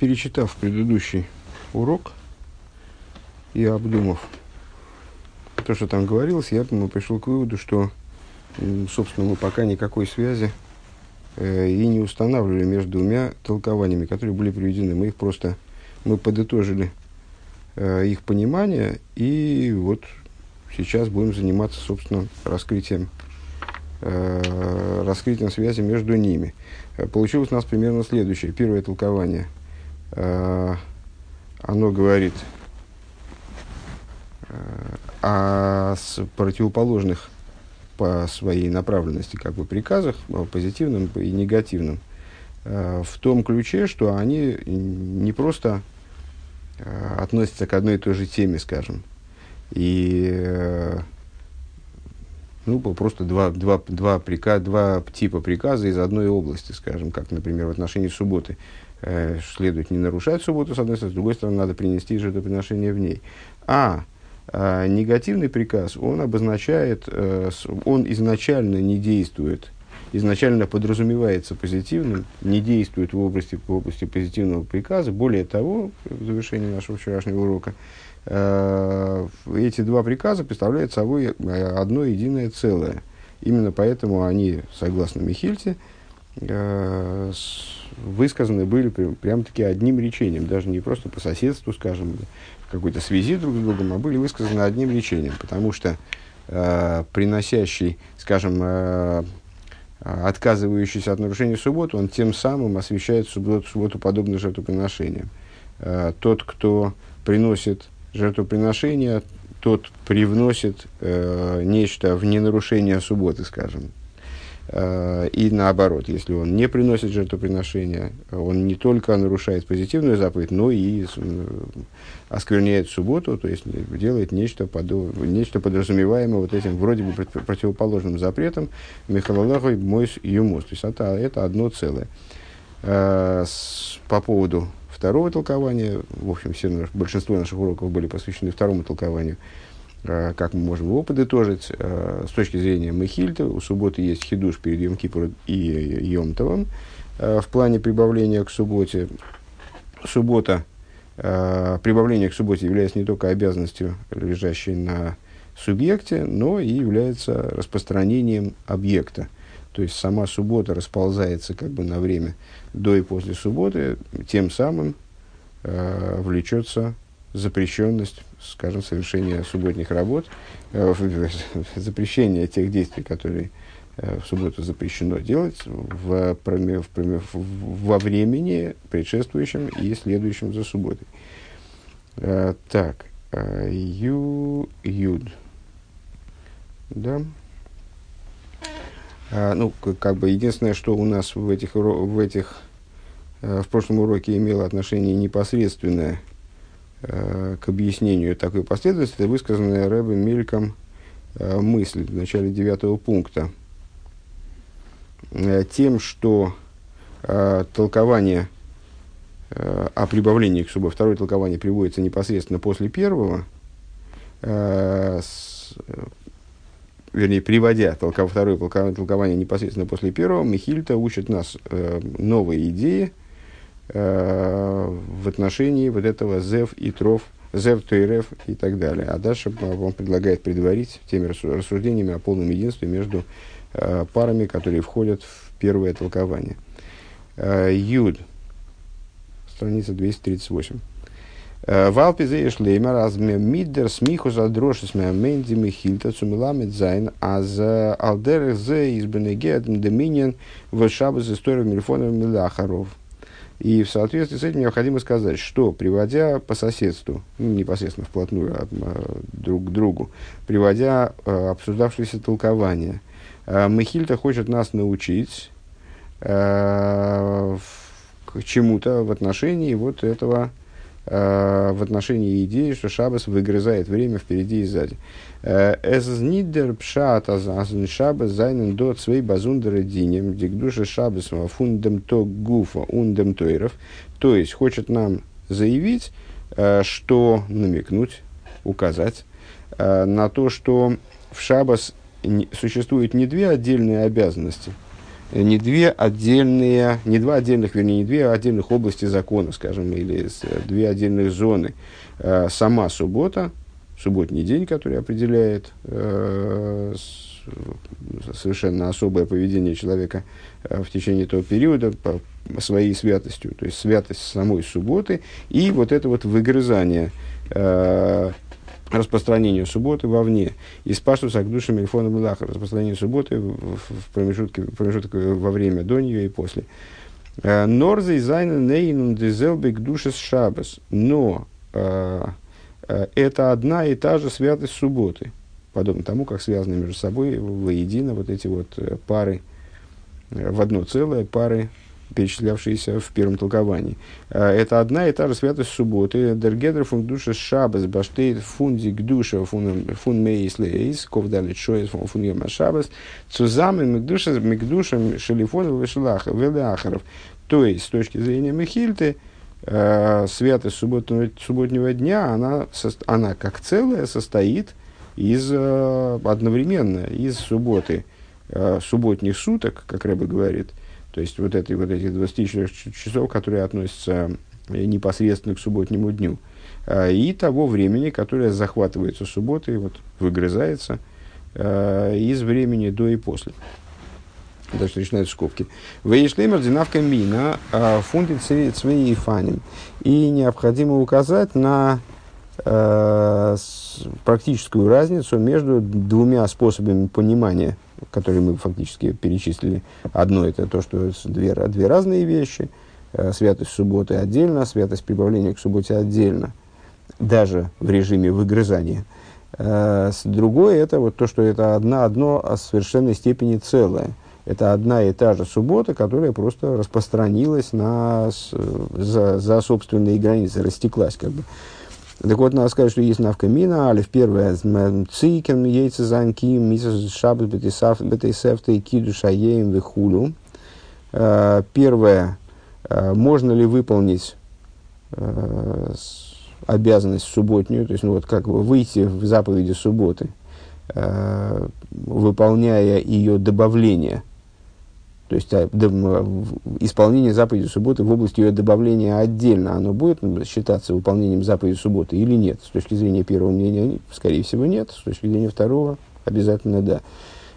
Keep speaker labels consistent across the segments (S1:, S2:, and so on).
S1: перечитав предыдущий урок и обдумав то, что там говорилось, я пришел к выводу, что, собственно, мы пока никакой связи э, и не устанавливали между двумя толкованиями, которые были приведены. Мы их просто мы подытожили э, их понимание, и вот сейчас будем заниматься, собственно, раскрытием, э, раскрытием связи между ними. Получилось у нас примерно следующее. Первое толкование. Э, оно говорит э, о противоположных по своей направленности как бы приказах, позитивным и негативным, в том ключе, что они не просто относятся к одной и той же теме, скажем, и ну, просто два, два, два, приказ, два типа приказа из одной области, скажем, как, например, в отношении субботы. Э, следует не нарушать субботу, с одной стороны, с другой стороны, надо принести жертвоприношение в ней. А э, негативный приказ, он обозначает, э, он изначально не действует, изначально подразумевается позитивным, не действует в области, в области позитивного приказа. Более того, в завершении нашего вчерашнего урока, эти два приказа представляют собой одно единое целое. Именно поэтому они, согласно Михильте, э, высказаны были прям-таки одним речением, даже не просто по соседству, скажем, в какой-то связи друг с другом, а были высказаны одним речением, потому что э, приносящий, скажем, э, отказывающийся от нарушения субботы, он тем самым освещает субботу, субботу подобно жертвоприношениям. Э, тот, кто приносит жертвоприношения, тот привносит э, нечто в ненарушение субботы, скажем. Э, и наоборот, если он не приносит жертвоприношения, он не только нарушает позитивную заповедь, но и э, оскверняет субботу, то есть делает нечто, подо, нечто подразумеваемое вот этим вроде бы противоположным запретом Михалалахой Мойс Юмус. То есть это, это одно целое. Э, по поводу второго толкования. В общем, все, большинство наших уроков были посвящены второму толкованию. А, как мы можем его подытожить? А, с точки зрения Мехильта, у субботы есть хидуш перед Йом и Йомтовым а, в плане прибавления к субботе. Суббота, прибавление к субботе является не только обязанностью, лежащей на субъекте, но и является распространением объекта. То есть сама суббота расползается как бы на время до и после субботы, тем самым э, влечется запрещенность, скажем, совершения субботних работ, э, запрещение тех действий, которые э, в субботу запрещено делать в, в, в, во времени, предшествующем и следующем за субботой. Э, так, ю, юд. Да. А, ну, как бы единственное, что у нас в этих, в этих в прошлом уроке имело отношение непосредственное к объяснению такой последовательности, высказанная Рэбе мельком э, мысль в начале девятого пункта. Тем, что толкование о прибавлении к субботе, второе толкование приводится непосредственно после первого, вернее, приводя толка, второе толкование непосредственно после первого, Михильта учит нас э, новые идеи э, в отношении вот этого зев и тров, зев, тойрев и так далее. А дальше он предлагает предварить теми рассуждениями о полном единстве между э, парами, которые входят в первое толкование. Э, Юд, страница 238. Валпи зееш леймер, аз мидер смиху за дрошес ме менди михильта цумиламет зайн, аз алдер зе из бенегедм доминин в шабас историю мельфонов милахаров. И в соответствии с этим необходимо сказать, что, приводя по соседству, ну, непосредственно вплотную а, друг к другу, приводя а, обсуждавшиеся толкования, а, Михильта хочет нас научить а, к чему-то в отношении вот этого Э, в отношении идеи, что Шабас выгрызает время впереди и сзади. Э, эс пшат азан Шабас зайнен до цвей базундера динем, дикдуша Шабас фундем то гуфа ундем тойров. То есть, хочет нам заявить, э, что намекнуть, указать на то, что в Шабас существует не две отдельные обязанности, не две отдельные, не два отдельных, вернее, не две отдельных области закона, скажем, или две отдельных зоны. Э, сама суббота, субботний день, который определяет э, совершенно особое поведение человека э, в течение этого периода по своей святостью, то есть святость самой субботы и вот это вот выгрызание распространению субботы вовне. И спаштус акдуша мельфона мелаха, распространение субботы в, промежутке, промежуток во время, до нее и после. Э, נאר זיי זיינען איין און די זעלבע קדושת שבת. Но э, э, это одна и та же святость субботы. Подобно тому, как связаны между собой воедино вот эти вот пары, в одно целое пары перечислявшиеся в первом толковании. Э, это одна и та же святость субботы. דער גדר פון קדושת שבת באשטייט פון די קדושה פון מעת לעת כ״ד שעות פון יום השבת цузамы мигдуша мигдуша шелифон вешелаха велеахаров. То есть, с точки зрения Мехильты, э, святость субботнего, субботнего дня, она, она как целая состоит из, э, одновременно из субботы, субботних суток, как Рэбе говорит, то есть вот, этой, вот этих 24 часов, которые относятся э, непосредственно к субботнему дню. А, и того времени, которое захватывается субботой, вот, выгрызается э, из времени до и после. Дальше начинаются скобки. Вейшлеймер динавка мина а, фундит свои фаним. И необходимо указать на практическую разницу между двумя способами понимания которые мы фактически перечислили. Одно это то, что две, две разные вещи. Э, святость субботы отдельно, святость прибавления к субботе отдельно, даже в режиме выгрызания. Э, другое это вот то, что это одна, одно о совершенной степени целое. Это одна и та же суббота, которая просто распространилась на, за, за собственные границы, растеклась как бы. Так вот, надо сказать, что есть навка мина, алиф первая, цикен, яйца занким, мисас шабас бетейсефта киду шаеем вихулю. Э, первое, э, можно ли выполнить э, обязанность субботнюю, то есть, ну вот как бы выйти в заповеди субботы, выполняя ее добавление – то есть а, исполнение заповеди субботы в области ее добавления отдельно, оно будет считаться выполнением заповеди субботы или нет? С точки зрения первого мнения, скорее всего, нет. С точки зрения второго, обязательно да.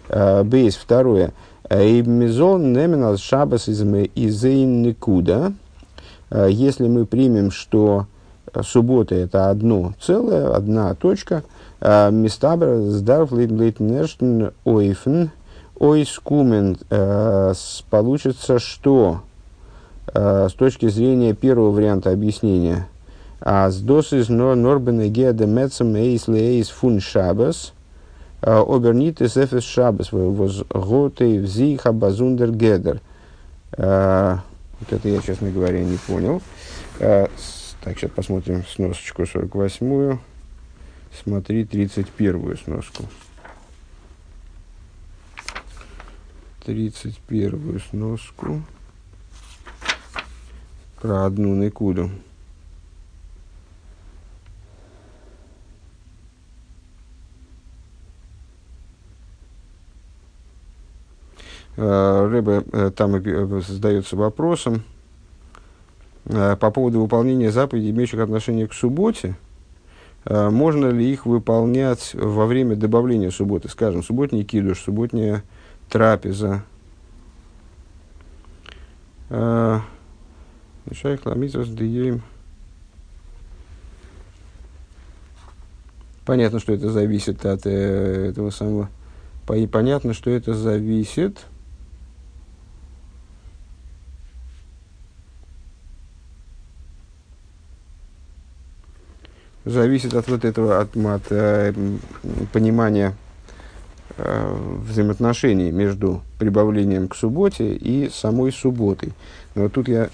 S1: А, бейс, второе. Эйбмизон неменал шабас из никуда. А, если мы примем, что суббота это одно целое, одна точка, мистабр сдарф лейтнерштен ойфен – Ойскумен э, получится, что э, с точки зрения первого варианта объяснения, а с досис норбен геда мецем эйс лейс фун шабас, э, обернит из эфес шабас, воз готы взиха базундер гедер. Вот это я, честно говоря, не понял. Так, сейчас посмотрим сносочку 48-ю. Смотри 31-ю сноску. 31 сноску про одну Никуду. Э, Рэбе э, там э, задается вопросом по поводу выполнения заповедей, имеющих отношение к субботе. Можно ли их выполнять во время добавления субботы? Скажем, субботний кидуш, субботняя трапеза. А, Шайх ламитос дием. Понятно, что это зависит от э, этого самого. Понятно, что это зависит. Зависит от вот этого, от, от э, понимания э, взаимоотношений между прибавлением к субботе и самой субботой. Но тут я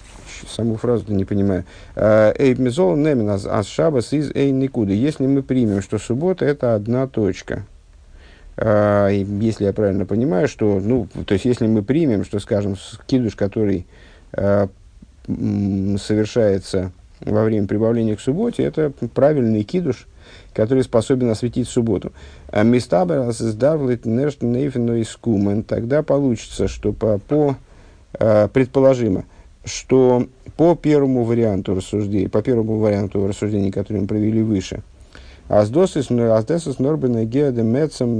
S1: саму фразу не понимаю. Э, Эйб мизол немин аз шабас из эй никуда. Если мы примем, что суббота это одна точка, э, если я правильно понимаю, что, ну, то есть если мы примем, что, скажем, кидуш, который э, совершается во время прибавления к субботе, это правильный кидуш – который способен осветить субботу. А Мистабер создавлит нейфену искумен. Тогда получится, что по, по э, предположимо, что по первому варианту рассуждения, по первому варианту рассуждений, который мы провели выше, Аздосис норбена геоде мецам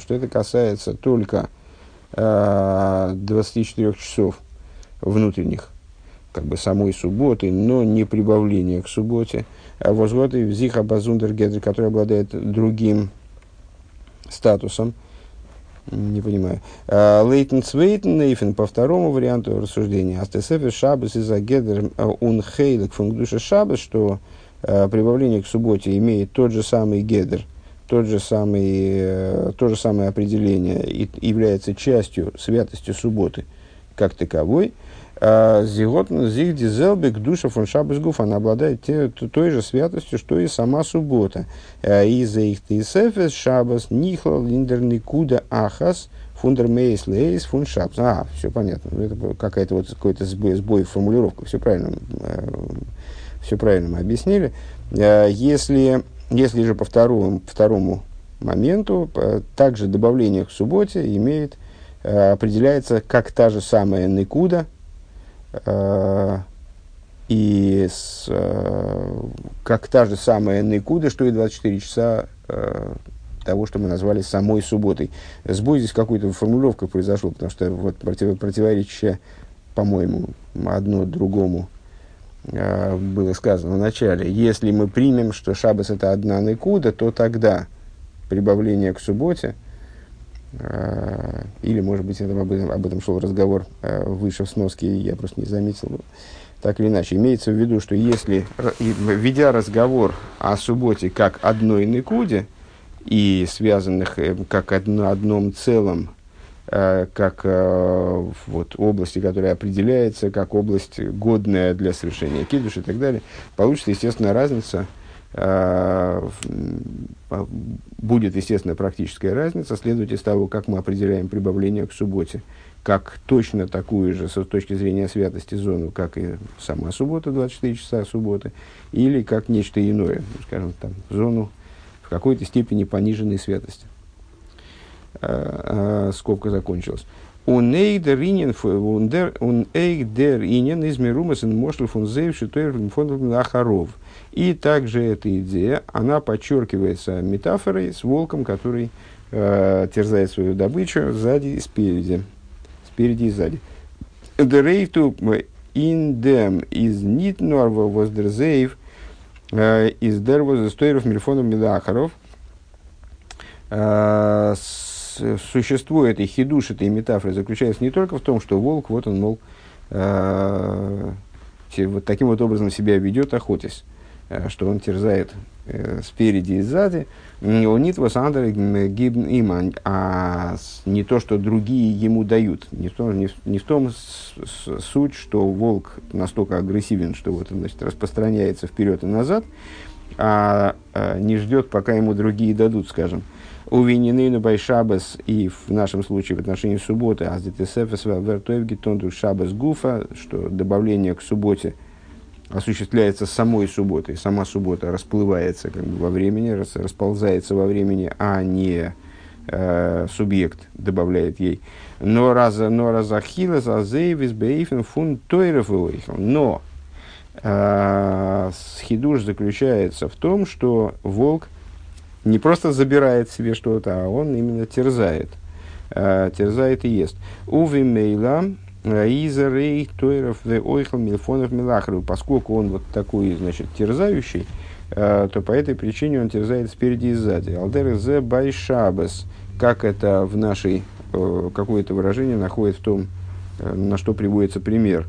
S1: что это касается только э, 24 часов внутренних, как бы самой субботы, но не прибавление к субботе. А возгоды зиха базундер гедр, который обладает другим статусом, не понимаю. Лейтен Цвейтен Нейфен по второму варианту рассуждения. Астесефе Шабас из Агедер он хейлек фунгдуша Шабас, что прибавление к субботе имеет тот же самый гедер, тот же самый, э, то же самое определение и является частью святости субботы как таковой. Зиготн зиг дизелбек душа фон шабас она обладает той же святостью, что и сама суббота. Из-за их тисефес шабас нихла линдер никуда ахас фундер мейс лейс фун шабас. А, все понятно. Это какая-то вот какой-то сбой, сбой в формулировках. Все правильно, все правильно мы объяснили. Если, если же по второму, второму моменту, также добавление к субботе имеет определяется как та же самая никуда, Э, и с, э, как та же самая Никуда, что и 24 часа э, того, что мы назвали самой субботой. Сбой здесь какой-то формулировка произошел, потому что вот против, противоречие, по-моему, одно другому было сказано в начале. Если мы примем, что шабас это одна Никуда, то тогда прибавление к субботе – Э, или, может быть, это, об, этом, об этом шел разговор э, выше в сноске, я просто не заметил. Так или иначе, имеется в виду, что если, ведя разговор о субботе как одной никуде, и связанных э, как одно, одном целом, как вот, области, которая определяется как область годная для совершения кидуш и так далее, получится, естественно, разница – будет, естественно, практическая разница следовать из того, как мы определяем прибавление к субботе, как точно такую же, с точки зрения святости, зону, как и сама суббота, 24 часа субботы, или как нечто иное, ну, скажем, там, зону в какой-то степени пониженной святости. А, а, скобка закончилась. Он эйдер инен из мирумасен мошл фун зейв шитоер фон ахаров. И также эта идея, она подчеркивается метафорой с волком, который э, терзает свою добычу сзади и спереди. Спереди и сзади. The reif in them der zeif is there was a story of мильфонов милахаров. Существо этой хидуш, этой метафоры заключается не только в том, что волк, вот он, мол, э, вот таким вот образом себя ведет, охотясь. Э, что он терзает э, спереди и сзади, унит вас гибн иман, а не то, что другие ему дают. Не в том, не в, не в том с, с, суть, что волк настолько агрессивен, что вот, значит, распространяется вперед и назад, а, а не ждет, пока ему другие дадут, скажем. Увинены на Байшабас и в нашем случае в отношении субботы, а здесь вертоев шабас гуфа, что добавление к субботе – осуществляется самой субботой. Сама суббота расплывается как бы, во времени, рас, расползается во времени, а не э, субъект добавляет ей. Но раз но разахилас азейвис бейфен фун тойров Но э, хидуш заключается в том, что волк не просто забирает себе что-то, а он именно терзает. Э, терзает и ест. Уви мейла Изерей Тойров Ойхл Мильфонов Милахру, поскольку он вот такой, значит, терзающий, э, то по этой причине он терзает спереди и сзади. Алдер зе байшабас, как это в нашей, э, какое-то выражение находит в том, э, на что приводится пример.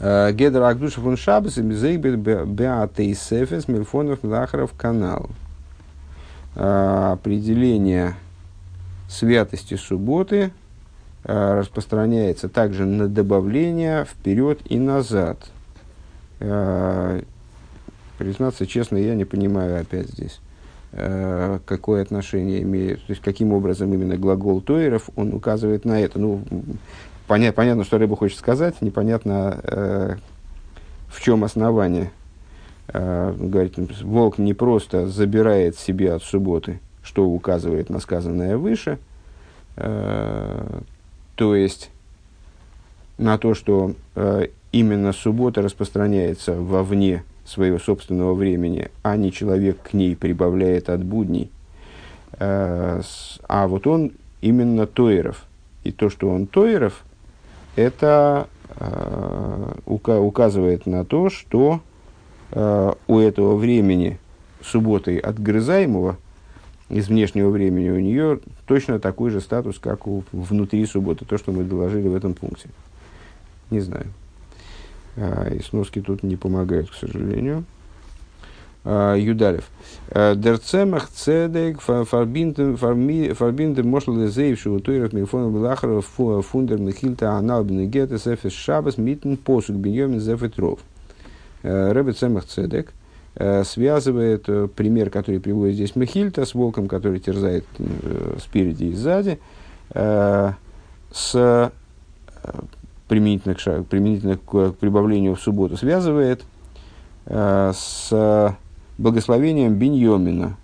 S1: Гедер Агдуша фун Шабас и Мизейбет Беатей Сефес Мильфонов Милахров канал. Определение святости субботы – распространяется также на добавление вперед и назад. Э, признаться честно, я не понимаю опять здесь, э, какое отношение имеет, то есть каким образом именно глагол Тойеров, он указывает на это. Ну, поня- понятно, что Рыба хочет сказать, непонятно, В чем основание? Э, говорит, волк не просто забирает себе от субботы, что указывает на сказанное выше, э, то есть на то, что э, именно суббота распространяется вовне своего собственного времени, а не человек к ней прибавляет от будней. Э, а вот он именно Тойров. И то, что он Тойров, это э, указывает на то, что э, у этого времени субботой отгрызаемого из внешнего времени у нее точно такой же статус, как у внутри субботы, то, что мы доложили в этом пункте. Не знаю. А, и сноски тут не помогают, к сожалению. А, Юдалев. А, Дерцемах цедек фарбиндем мошл лезейв шутуиров мифона белахара фундер михильта анал бенегета сефес шабас митн посук беньомин зефетров. Рэбе Цемах цедек связывает пример, который приводит здесь Михильта с волком, который терзает спереди и сзади, с применительно к, применительно к, прибавлению в субботу, связывает э, с благословением Беньомина.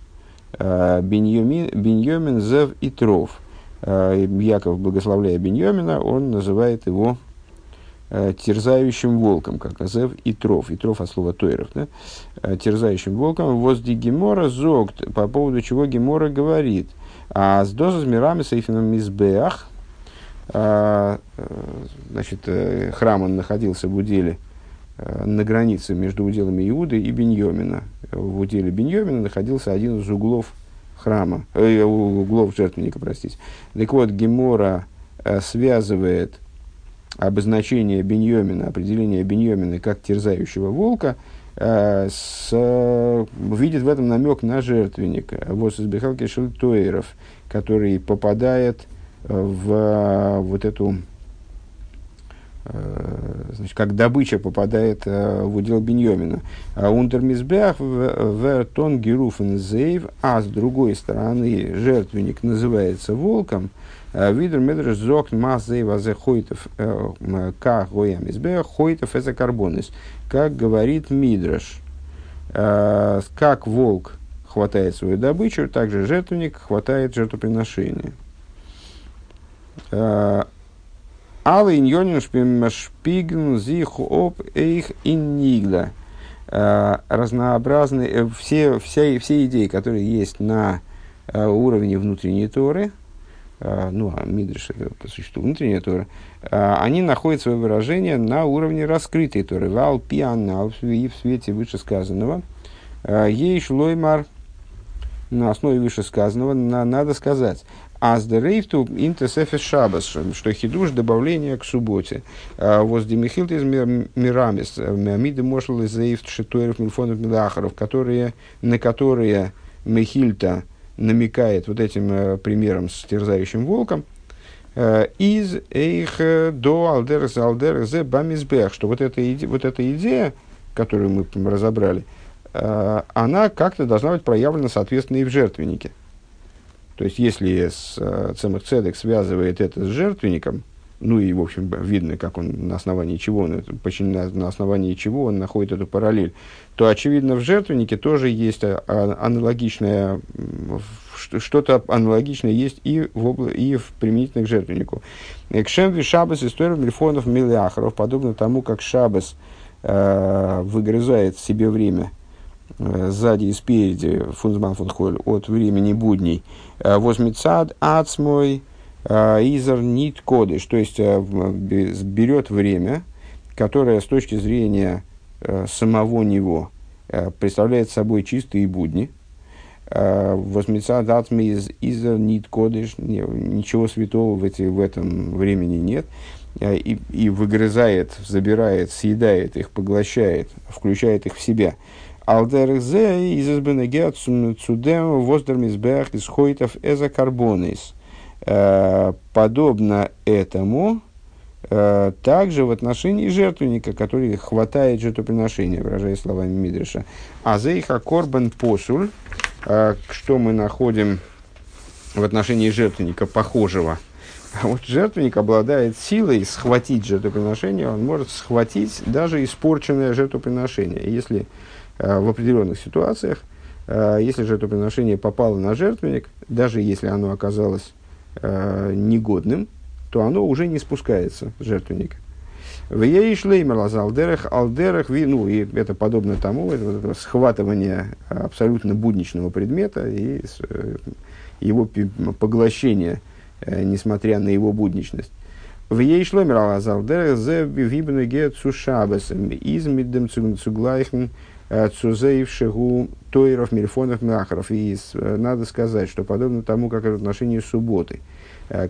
S1: Э, Беньомин, Беньомин Зев и Тров. Э, Яков, благословляя Беньомина, он называет его э, терзающим волком, как Зев и Тров. И Тров от слова Тойров. Да? Э, терзающим волком. Возди Гемора зогт, по поводу чего Гемора говорит. А с доза мирами сейфином а, э, значит, э, храм он находился в уделе э, на границе между уделами Иуды и Беньомина. В уделе Беньомина находился один из углов храма, э, углов жертвенника, простите. Так вот, Гемора э, связывает обозначение Беньомина, определение Беньомина как терзающего волка, э, с, видит в этом намек на жертвенника. Вот из Бехалки Шельтоеров, который попадает в вот эту, э, значит, как добыча попадает э, в удел Беньомина. Ундермизбех вертон геруфен зейв, а с другой стороны жертвенник называется волком, э, Видер медреш зок мас зейва зе хойтов ка гоя мизбех хойтов это карбонис. Как говорит Мидраш, как волк хватает свою добычу, также жертвенник хватает жертвоприношение. Алла иньонин шпиген зих об эйх иннигла. Разнообразные, э, все, все, все идеи, которые есть на э, уровне внутренней Торы, э, ну, а Мидриш это по существу внутренняя Тора, они находят свое выражение на уровне раскрытой Торы. Вал пианал и в свете вышесказанного. Ей шлоймар на основе вышесказанного на, надо сказать. Аздерейфту интесефес шабас, что хидуш добавление к субботе. Возле Михилта из Мирамис, Миамиды Мошел из Зейфт Шитуэров Мильфонов Милахаров, которые, на которые Михильта намекает вот этим э, примером с терзающим волком, э, из эйх до алдерс алдерс бамизбех, что вот эта, иде, вот эта идея, которую мы разобрали, э, она как-то должна быть проявлена, соответственно, и в жертвеннике. То есть, если с, э, Цемах Цедек связывает это с жертвенником, ну и, в общем, видно, как он на основании чего он, на, на основании чего он находит эту параллель, то, очевидно, в жертвеннике тоже есть а, а, аналогичное, что-то аналогичное есть и в, и в применительно к жертвеннику. Кшемви Шабас история мильфонов миллиахаров, подобно тому, как Шабас э, выгрызает себе время Э, сзади и спереди, фунзман фунхоль, от времени будней, э, возмицад ацмой э, изер нит кодыш, то есть берет время, которое с точки зрения самого него представляет собой чистые будни, возмицад ацмой из изер нит кодыш, ничего святого в, эти, в этом времени нет, и, и выгрызает, забирает, съедает их, поглощает, включает их в себя – Алдерзе из избенегет цудем воздермизбех из хойтов эза карбонис. Э, подобно этому, э, также в отношении жертвенника, который хватает жертвоприношения, выражая словами Мидриша. А зейха корбан посуль, э, что мы находим в отношении жертвенника похожего А вот жертвенник обладает силой схватить жертвоприношение, он может схватить даже испорченное жертвоприношение. Если в определенных ситуациях, если жертвоприношение попало на жертвенник, даже если оно оказалось э, негодным, то оно уже не спускается с жертвенника. В ей шлеймер алдерах, алдерах, ну, и это подобно тому, это, это схватывание абсолютно будничного предмета и э, его поглощение, э, несмотря на его будничность. В ей шлеймер алдерах зе вибну ге цушабес из миддем цуглайхен э, цузеевшегу тойров, мельфонов, махаров. И надо сказать, что подобно тому, как в отношении субботы,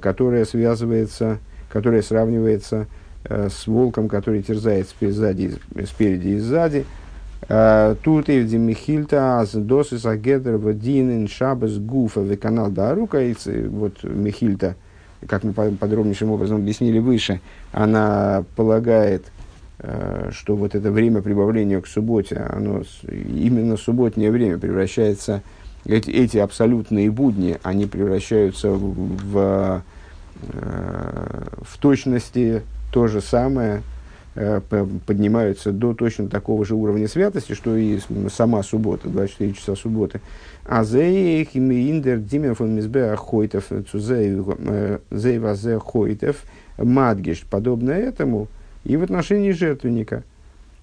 S1: которая связывается, которая сравнивается Э, с волком, который терзает сзади, спереди и сзади. Э, тут и в Михильта, Досис, Агедер, Вадинин, Шабас, Гуфа, Веканал, Дарука, и вот Михильта, как мы подробнейшим образом объяснили выше, она полагает, э, что вот это время прибавления к субботе, оно именно субботнее время превращается, эти, эти абсолютные будни, они превращаются в, в, в точности то же самое э, поднимаются до точно такого же уровня святости, что и сама суббота, 24 часа субботы. А индер димен фон мизбе хойтов зейвазе хойтов мадгиш, подобно этому и в отношении жертвенника,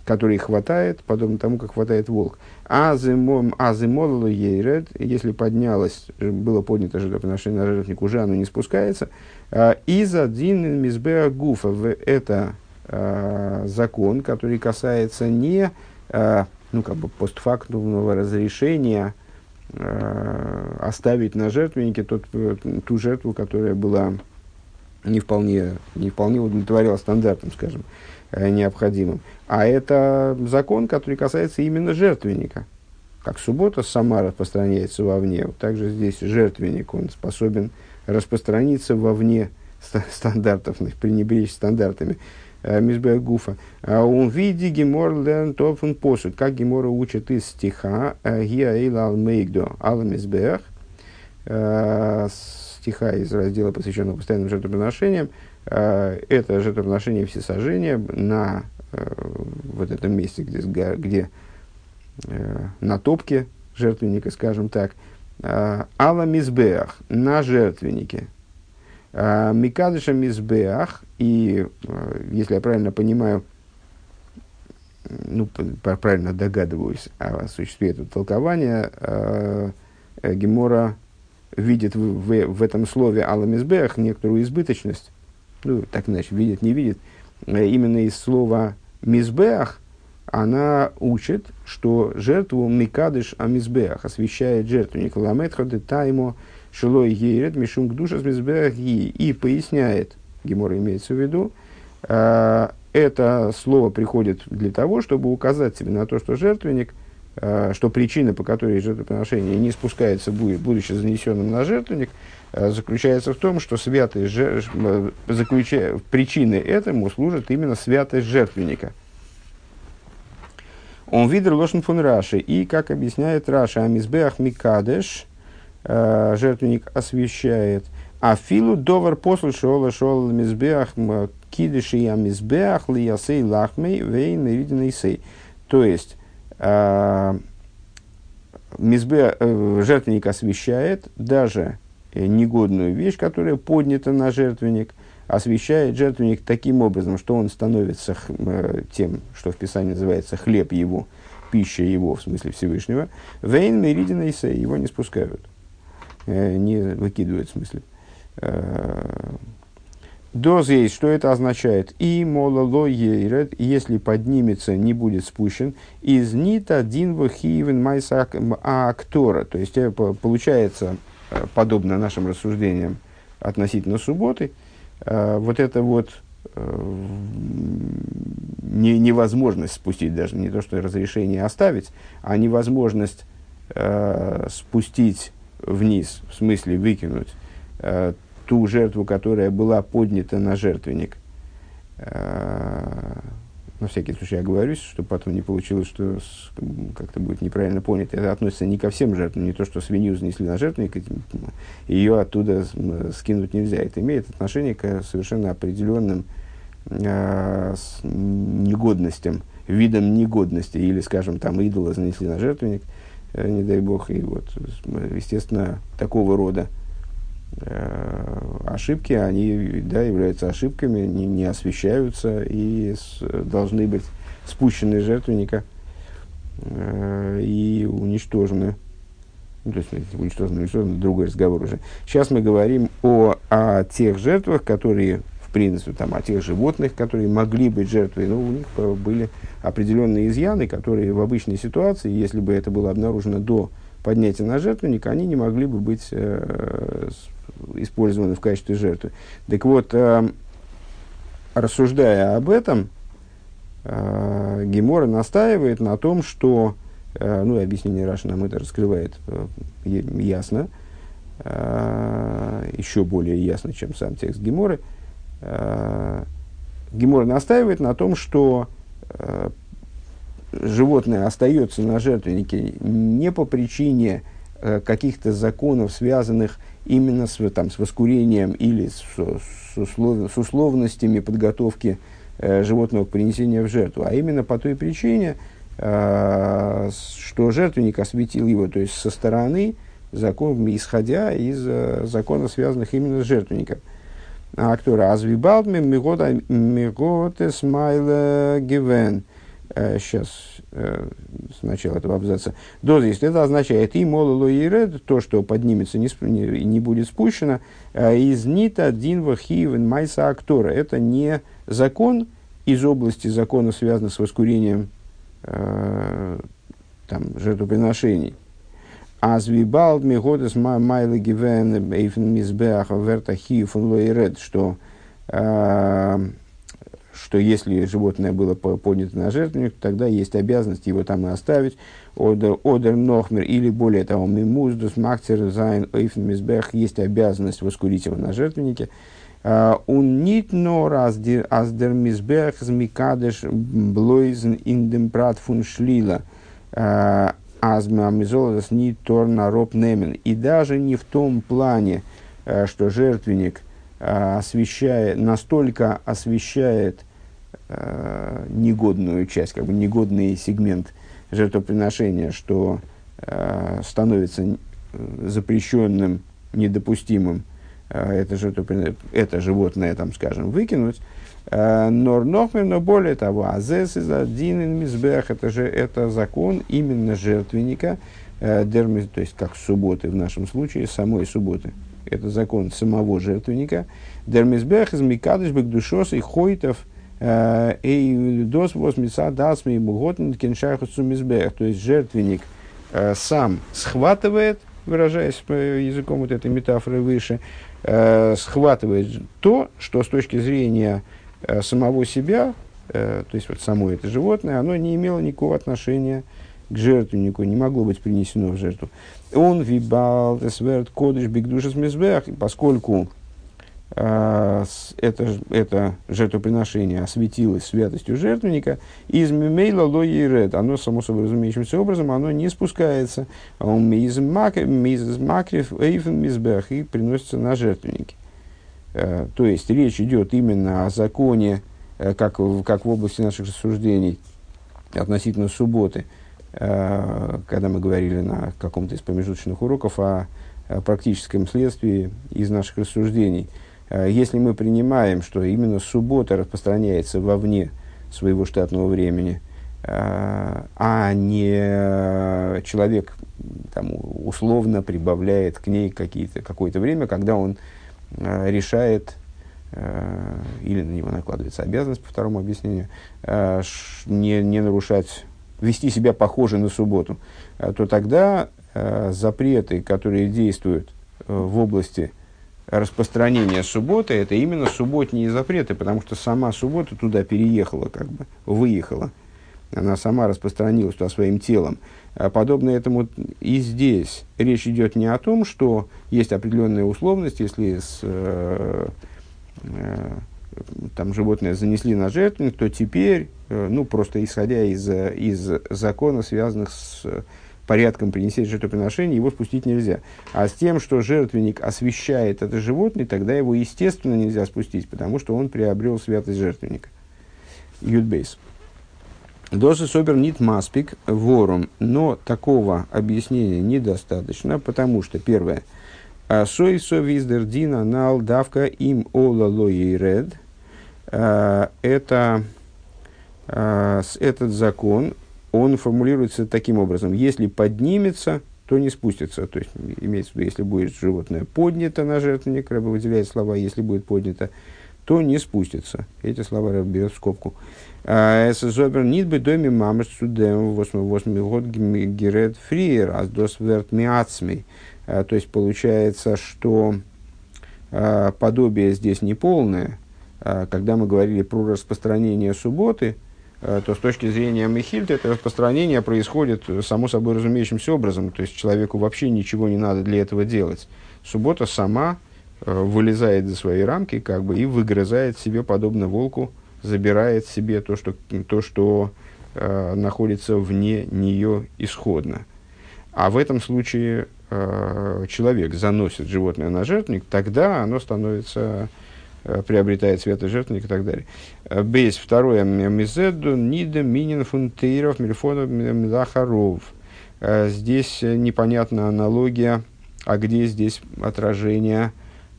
S1: который хватает, подобно тому, как хватает волк. А зимолу ейред, если поднялось, было поднято жертвоприношение на жертвенник, уже оно не спускается, а, из один мизбеа гуфа. Это а, закон, который касается не а, ну, как бы постфактумного разрешения оставить на жертвеннике тот, ту жертву, которая была не вполне, не вполне удовлетворяла стандартам, скажем, необходимым. А это закон, который касается именно жертвенника. Как суббота сама распространяется вовне, вот также здесь жертвенник, он способен распространиться вовне стандартов, пренебречь стандартами э, Мизбех Гуфа. А он види гемор лерн тофен посуд. Как гемора учит из стиха э, Гиаила алмейгдо ал Мизбех. Э, стиха из раздела, посвященного постоянным жертвоприношениям. Это жертвоприношение всесожжения на вот этом месте, где, где на топке жертвенника, скажем так, Алла Мизбеах на жертвеннике. Микадыша Мизбеах, и, если я правильно понимаю, ну, правильно догадываюсь о существе этого толкования, э, Гемора видит в, в, в этом слове Аламизбех некоторую избыточность, ну, так иначе, видит, не видит, именно из слова Мизбеах она учит, что жертву Микадыш Амизбеах освещает жертвенник Ламетходы Таймо Шилой Ейрет Мишум Гдуша Смизбеах и поясняет, Гемора имеется в виду, э, это слово приходит для того, чтобы указать себе на то, что жертвенник, что причина, по которой жертвоприношение не спускается, будет, будучи занесенным на жертвенник, э, заключается в том, что святость, заключая, причиной этому служит именно святость жертвенника – он видер лошен фон Раши. И, как объясняет Раша, Амизбеах Микадеш, э, жертвенник освещает. А филу довар посл шола шола мизбеах кидыши и амизбеах лиясей лахмей вейн виденный сей. То есть, э, мизбе, э, жертвенник освещает даже негодную вещь, которая поднята на жертвенник – освещает жертвенник таким образом, что он становится э, тем, что в Писании называется хлеб его, пища его, в смысле Всевышнего. Вейн меридина его не спускают, э, не выкидывают, в смысле. Э, Доз есть, что это означает? И мололо ейрет, если поднимется, не будет спущен, из нит один вахивен майса актора. То есть, получается, подобно нашим рассуждениям относительно субботы, Э, вот это вот э, не, невозможность спустить, даже не то, что разрешение оставить, а невозможность э, спустить вниз, в смысле выкинуть э, ту жертву, которая была поднята на жертвенник. Э, на всякий случай оговорюсь, чтобы потом не получилось, что как-то будет неправильно понято. Это относится не ко всем жертвам, не то, что свинью занесли на жертвенник, ее оттуда скинуть нельзя. Это имеет отношение к совершенно определенным э, негодностям, видам негодности, или, скажем, там идола занесли на жертвенник, э, не дай бог, и вот, естественно, такого рода ошибки, они да, являются ошибками, не, не освещаются и с, должны быть спущены жертвенника э, и уничтожены. Ну, то есть уничтожены, уничтожены, другой разговор уже. Сейчас мы говорим о, о тех жертвах, которые, в принципе, там, о тех животных, которые могли быть жертвой, но у них были определенные изъяны, которые в обычной ситуации, если бы это было обнаружено до поднятия на жертвенник, они не могли бы быть э, использованы в качестве жертвы. Так вот, э, рассуждая об этом, э, Гемора настаивает на том, что, э, ну, объяснение Раши нам это раскрывает ясно, еще более ясно, чем сам текст Геморы. Гемора настаивает на том, что животное остается на жертвеннике не по причине каких-то законов, связанных именно с, там, с воскурением или с, с, услов, с условностями подготовки э, животного к принесению в жертву, а именно по той причине, э, что жертвенник осветил его, то есть со стороны, закон, исходя из э, законов, связанных именно с жертвенником. А кто развибалт миготе смайле гивен – сейчас э, э, сначала этого абзаца. Дозис, это означает и мололо и ред, то, что поднимется, не, не, не будет спущено, э, из нита динва хивен майса актора. Это не закон из области закона, связанного с воскурением э, там, жертвоприношений. А звибалд мигодес майлы гивен эйфен мизбеах верта хифен лоиред, что э, что если животное было поднято на жертвенник, тогда есть обязанность его там и оставить. אדער, אדער נאכמער или более того, מ'מוז דאס מקטיר זיין אויפן מזבח, есть обязанность воскурить его на жертвеннике. און ניט נאר אז דער מזבח איז מקדש בלויז אין דעם פרט פון שלילה. אז מ'... מ'זאל דאס ניט טאר אראפנעמען. И даже не в том плане, а, что жертвенник а, освещает, настолько освещает э, негодную часть, как бы негодный сегмент жертвоприношения, что э, становится э, запрещенным, недопустимым э, это, жертвоприн... это животное, там, скажем, выкинуть. Э, нор нохмер, но более того, азес из один мизбех, это же это закон именно жертвенника, э, дермис, то есть как субботы в нашем случае, самой субботы. Это закон самого жертвенника. Дермизбех из микадыш бекдушос и хойтов – Эй, дос восмиса дасми буготн кеншаху сумизбех. То есть жертвенник э, сам схватывает, выражаясь языком вот этой метафоры выше, э, схватывает то, что с точки зрения э, самого себя, то есть вот само это животное, оно не имело никакого отношения к жертвеннику, не могло быть принесено в жертву. Он вибал, тесверт, кодыш, бигдушас мизбех, поскольку это, это жертвоприношение осветилось святостью жертвенника, из мимейла лои ред, оно само собой разумеющимся образом, оно не спускается, а он из макрив эйфен мизбех и приносится на жертвенники. А, то есть речь идет именно о законе, э, как, как в области наших рассуждений относительно субботы, а, когда мы говорили на каком-то из промежуточных уроков о практическом следствии из наших рассуждений – если мы принимаем, что именно суббота распространяется вовне своего штатного времени, э, а не человек там, условно прибавляет к ней какое-то время, когда он э, решает или на него накладывается обязанность по второму объяснению, не, не нарушать, вести себя похоже на субботу, то тогда запреты, которые действуют в области распространение субботы, это именно субботние запреты, потому что сама суббота туда переехала, как бы, выехала. Она сама распространилась туда своим телом. А подобно этому и здесь речь идет не о том, что есть определенная условность, если с, э, э, там животное занесли на жертвенник, то теперь ну, просто исходя из, из закона, связанных с порядком принесения жертвоприношения, его спустить нельзя. А с тем, что жертвенник освещает это животное, тогда его, естественно, нельзя спустить, потому что он приобрел святость жертвенника. Юдбейс. Досы собер нит маспик ворум, но такого объяснения недостаточно, потому что, первое, сой совиздер дина нал давка им ола ред, а, это а, этот закон, он формулируется таким образом. Если поднимется, то не спустится. То есть, имеется в виду, если будет животное поднято на жертвенник, Рэба выделяет слова, если будет поднято, то не спустится. Эти слова Рэба берет в скобку. Эсэзобер нит бы доме мамыш судем восьмой год герет фриер, а дос верт миацмей. А, то есть, получается, что а, подобие здесь неполное. А, когда мы говорили про распространение субботы, то с точки зрения Мехильд это распространение происходит само собой разумеющимся образом. То есть человеку вообще ничего не надо для этого делать. Суббота сама э, вылезает за свои рамки как бы, и выгрызает себе, подобно волку, забирает себе то, что, то, что э, находится вне нее исходно. А в этом случае э, человек заносит животное на жертвник, тогда оно становится Э, приобретает светожертвенник и так далее. Э, Бейс, второе, мизеду, нида, минин, фунтейров, мельфонов, милахаров. Э, здесь непонятна аналогия, а где здесь отражение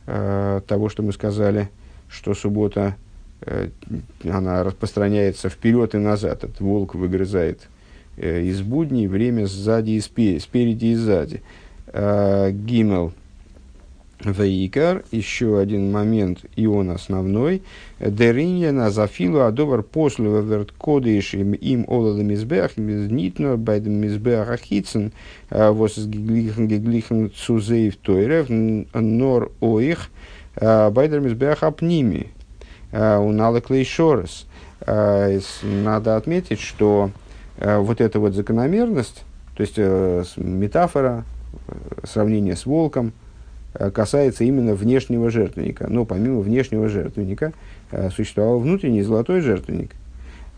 S1: того, что мы сказали, что суббота, она распространяется вперед и назад. Этот волк выгрызает из будней время сзади и спереди, спереди и сзади. Гимел – Вейкар, еще один момент, и он основной. Деринья на зафилу адовар после верт кодиш им им олада мизбех, нитно байдем мизбех ахицен, вос из геглихен геглихен цузеев тойрев, нор оих, байдер мизбех апними, уналы клейшорес. Надо отметить, что вот эта вот закономерность, то есть метафора, сравнение с волком – Э, касается именно внешнего жертвенника. Но помимо внешнего жертвенника э, существовал внутренний золотой жертвенник.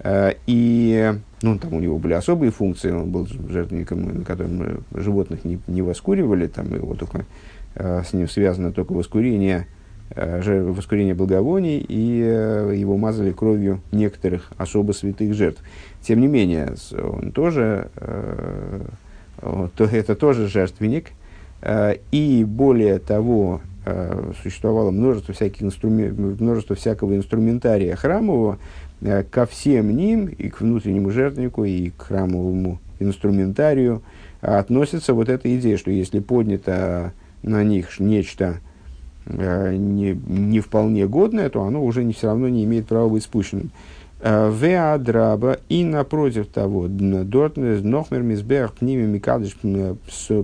S1: Э, и ну, там у него были особые функции, он был жертвенником, на котором животных не, не воскуривали, там его только, с ним связано только воскурение, воскурение благовоний, и его мазали кровью некоторых особо святых жертв. Тем не менее, он тоже, то, это тоже жертвенник, Э, и более того, э, существовало множество, всяких инструмен... множество всякого инструментария храмового, э, ко всем ним, и к внутреннему жертвеннику, и к храмовому инструментарию относится вот эта идея, что если поднято на них нечто не, не вполне годное, то оно уже не, все равно не имеет права быть спущенным. Веадраба и напротив того, дортнес нохмер мизбех пними микадыш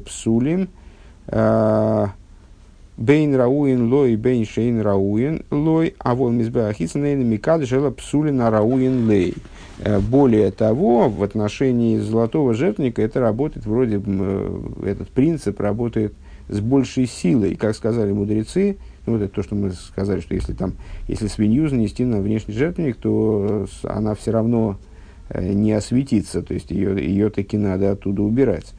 S1: псулим – Бейн рауин лой, бейн шейн рауин лой, а вон мизбеахицнейна микад жела псулина рауин лей. Э, более того, в отношении золотого жертвника это работает вроде, э, этот принцип работает с большей силой, как сказали мудрецы, ну, вот это то, что мы сказали, что если там, если свинью занести на внешний жертвенник, то она все равно э, не осветится, то есть ее, ее таки надо оттуда убирать.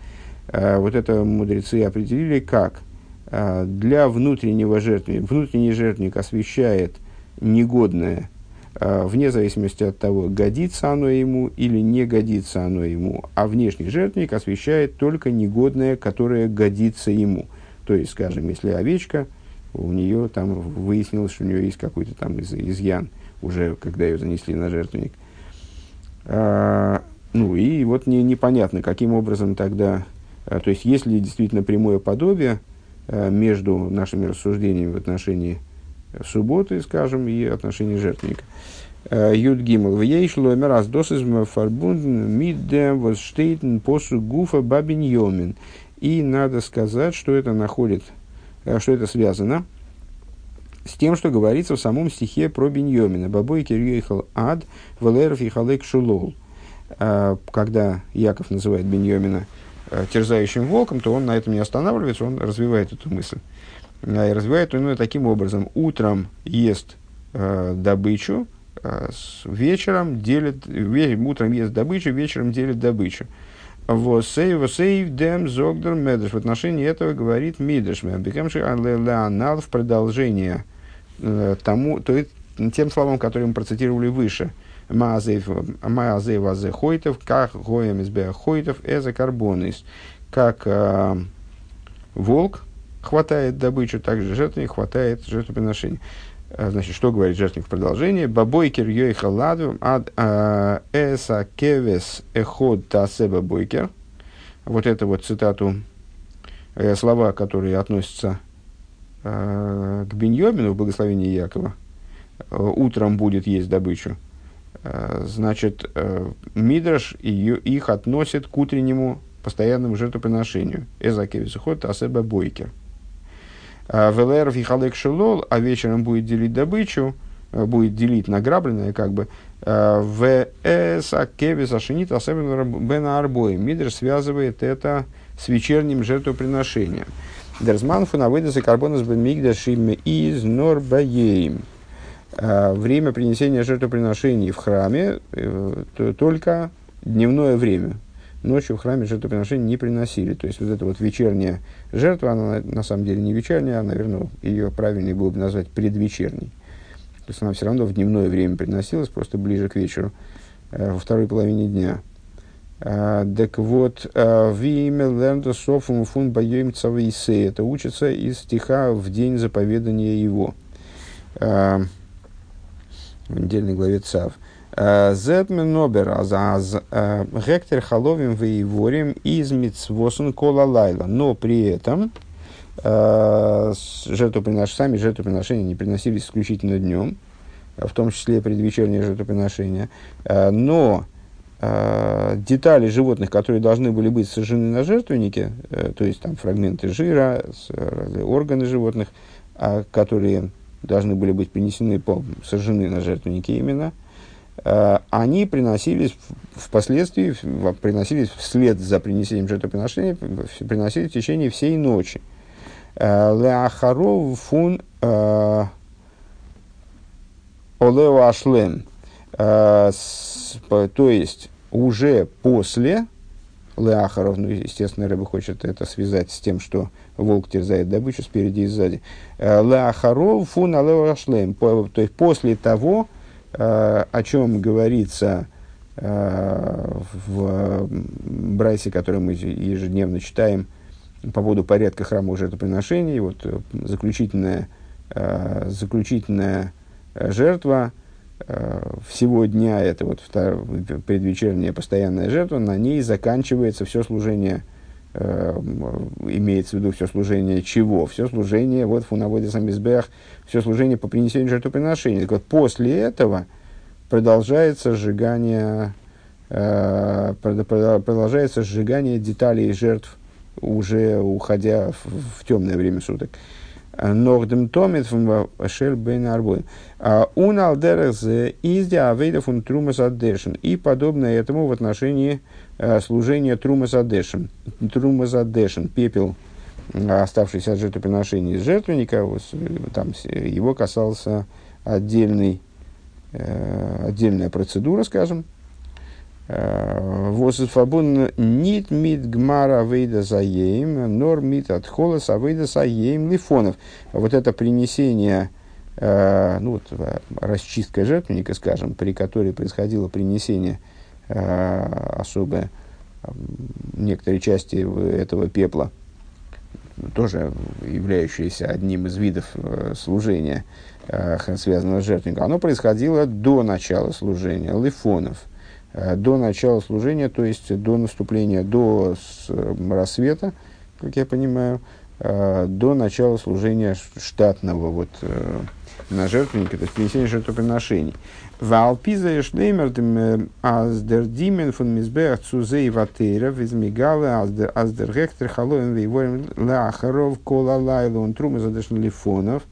S1: Э, вот это мудрецы определили как э, для внутреннего жертвенника. Внутренний жертвенник освещает негодное, э, вне зависимости от того, годится оно ему или не годится оно ему, а внешний жертвенник освещает только негодное, которое годится ему. То есть, скажем, если овечка, у нее там выяснилось, что у нее есть какой-то там из, изъян, уже когда ее занесли на жертвенник. А, ну и вот не, непонятно, каким образом тогда то есть, есть ли действительно прямое подобие а, между нашими рассуждениями в отношении субботы, скажем, и отношении жертвенника. А, Юд Гимл. В ейшло раз досизм фарбунден миддем возштейтен посу гуфа бабин йомин. И надо сказать, что это находит, что это связано с тем, что говорится в самом стихе про Беньомина. Бабой кирюехал ад, валеров и халек шулол. Когда Яков называет Беньомина Э, терзающим волком, то он на этом не останавливается, он развивает эту мысль. А, и развивает он ее таким образом. Утром ест э, добычу, э, э, с вечером делит, ве, утром ест добычу, вечером делит добычу. Восей, восей, дем, зогдер, медыш. В отношении этого говорит мидыш. В продолжение э, тому, то есть тем словам, которые мы процитировали выше. Маазей вазе хойтов, как гоем из хойтов, эза карбонис. Как э, волк хватает добычу, также жертвенник хватает жертвоприношения. Э, значит, что говорит жертвенник в продолжении? Бабойкер йойха ад э, эса кевес эход тасеба бойкер. Вот это вот цитату, слова, которые относятся к Беньомину в благословении Якова. Утром будет есть добычу. Э, значит, э, Мидраш их относит к утреннему постоянному жертвоприношению. Эза кевес эход тасеба бойкер. А, Велеров и Халек Шелол, а вечером будет делить добычу, э, будет делить награбленное, как бы, э, в Эса Кевис Ашинит особенно Бена Арбой. Мидр связывает это с вечерним жертвоприношением. Дерзман фунавыдаса карбонас бен мигдашим из норбаеем. А, время принесения жертвоприношений в храме э, только дневное время, ночью в храме жертвоприношения не приносили. То есть вот эта вот вечерняя жертва, она на самом деле не вечерняя, а, наверное, ее правильнее было бы назвать предвечерней. То есть она все равно в дневное время приносилась, просто ближе к вечеру, э, во второй половине дня. А, так вот, а, «Виме лернта софум фун боем цавейсе» это учится из стиха «В день заповедания его». А, в недельной главе Цав. Зетмен нобер аз гектер халовим воеворим из мицвосен кола лайла. Но при этом э, жертвоприношения, сами жертвоприношения не приносились исключительно днем, в том числе предвечерние жертвоприношения. Э, но э, детали животных, которые должны были быть сожжены на жертвеннике, то есть там фрагменты жира, органы животных, которые должны были быть принесены, сожжены на жертвеннике именно – Э, они приносились впоследствии, приносились вслед за принесением жертвоприношения, приносились в течение всей ночи. Э, Леахаров фун э, Олео. То есть, уже после Леахаров, ну, естественно, рыба хочет это связать с тем, что волк терзает добычу спереди и сзади. Леахаров фун Олео Ашлем. То есть, после того, Э, о чем говорится э, в Брайсе, который мы ежедневно читаем по поводу порядка храмовых жертвоприношений. Вот э, заключительная, заключительная жертва всего дня, это вот предвечерняя постоянная жертва, на ней заканчивается все служение э, имеется в виду все служение чего? Все служение, вот фунаводе самизбех, все служение по принесению жертвоприношения. Так вот, после этого продолжается сжигание, э, продолжается сжигание деталей жертв, уже уходя в, в темное время суток. Нордем томит шель бен арбой. Un алдерес изди авейдов он трумас. И подобное этому в отношении служение Трумас Адешем. Трумас Адешем, пепел, оставшийся от жертвоприношения из жертвенника, там его касался отдельный, э, отдельная процедура, скажем. Э, Восфабун нит мит гмара вейда заеем, нор мит от холоса вейда заеем лифонов. Вот это принесение, ну вот, расчистка жертвенника, скажем, при которой происходило принесение – Э, особые некоторые части этого пепла, тоже являющиеся одним из видов э, служения, э, связанного с жертвенником, оно происходило до начала служения, лифонов, до начала служения, то есть до наступления, до рассвета, как я понимаю, до начала служения штатного вот, на жертвеннике, то есть принесения жертвоприношений. Валпиза и шлеймер аздер фун мизбех цузей ватейра визмигалы аздер гектер халоем вейворим лахаров кола лайлу он трумы задешн лифонов.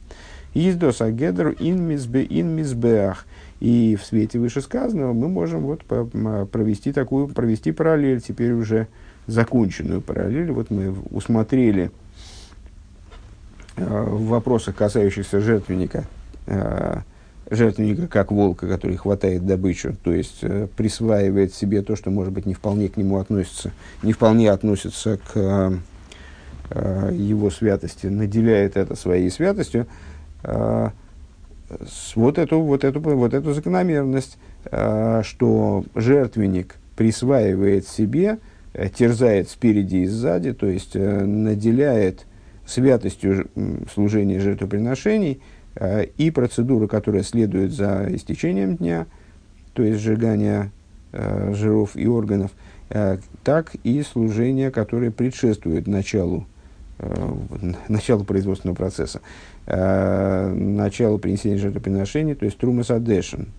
S1: Издос агедр ин мизбе ин мизбех. И в свете вышесказанного мы можем вот провести такую, провести параллель, теперь уже законченную параллель. Вот мы усмотрели в вопросах, касающихся жертвенника, жертвенника как волка, который хватает добычу, то есть э, присваивает себе то, что, может быть, не вполне к нему относится, не вполне относится к э, э его святости, наделяет это своей святостью, вот, эту, вот, эту, вот эту закономерность, что жертвенник присваивает себе, терзает спереди и сзади, то есть наделяет святостью служения жертвоприношений – и процедура, которая следует за истечением дня, то есть сжигание э, жиров и органов, э, так и служение, которое предшествует началу, началу производственного процесса, началу принесения жертвоприношений, то есть трумас адешин,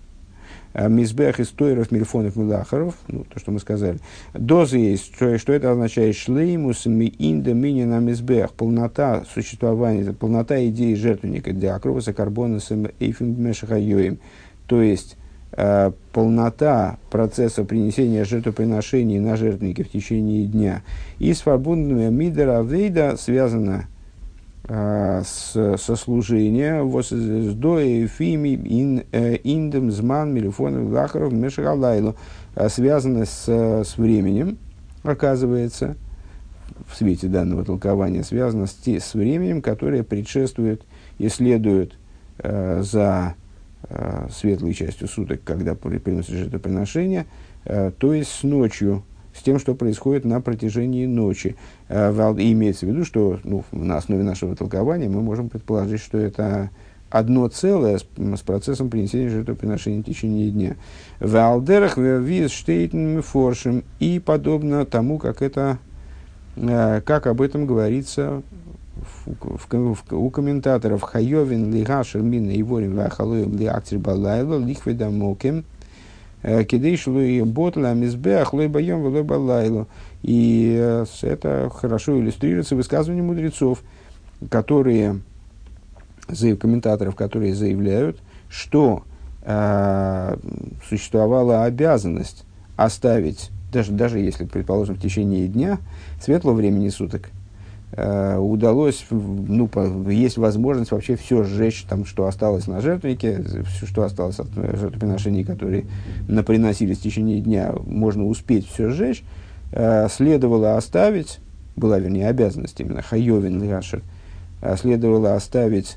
S1: Мизбех из Тойров, Мильфонов, Милахаров, ну, то, что мы сказали. Дозы есть, что, что это означает? Шлеймус, ми инда, мини на Мизбех, полнота существования, полнота идеи жертвенника, диакроваса, карбона, эйфинг, мешахайоим. То есть, э, полнота процесса принесения жертвоприношений на жертвенники в течение дня. И с фарбундами Мидера Вейда связана Э, сослужения с доей фими ин э, индем зман мелефонов лахаров мешалайлу э, связано с, с временем оказывается в свете данного толкования связано с, с временем которое предшествует и следует э, за э, светлой частью суток когда приносит жертвоприношение э, то есть с ночью с тем, что происходит на протяжении ночи. Э, и имеется в виду, что ну, на основе нашего толкования мы можем предположить, что это одно целое с, с процессом принесения жертвоприношения в течение дня. В алдерах виз штейтен форшем и подобно тому, как это, э, как об этом говорится в, в, в, у комментаторов Хайовин лигашер мина и ворим вахалуем ли актер балайло лихведа мокем – Э, Кидейшлу и ботла мизбех лой боем лой балайлу. И э, это хорошо иллюстрируется высказыванием мудрецов, которые, комментаторов, которые заявляют, что э, существовала обязанность оставить, даже, даже если, предположим, в течение дня, светлого времени суток, удалось, ну, есть возможность вообще все сжечь, там, что осталось на жертвеннике, все, что осталось от жертвоприношений, которые наприносились в течение дня, можно успеть все сжечь, э, следовало оставить, была, вернее, обязанность именно, хайовин лгашер, э, следовало оставить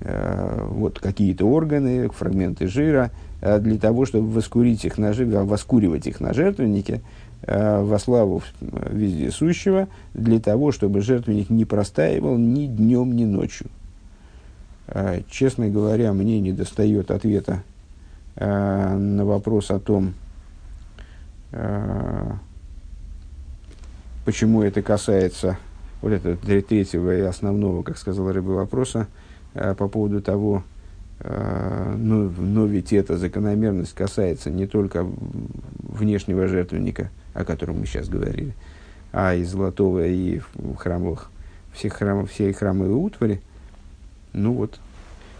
S1: э, вот какие-то органы, фрагменты жира, э, для того, чтобы воскурить их на, воскуривать их на жертвеннике, Э, во славу вездесущего, для того, чтобы жертвенник не простаивал ни днем, ни ночью. Э, честно говоря, мне не достает ответа э, на вопрос о том, почему это касается вот этого третьего и основного, как сказал Рыба, вопроса по поводу того, но, но ведь эта закономерность касается не только внешнего жертвенника, о котором мы сейчас говорили, а из золотого и храмовых, всех храмов, всей храмовой утвари, ну вот,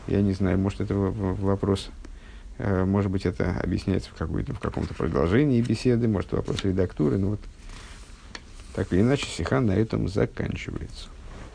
S1: я не знаю, может, это вопрос, э, может быть, это объясняется в, какой-то, в каком-то продолжении беседы, может, вопрос редактуры, ну вот, так или иначе, Сихан на этом заканчивается.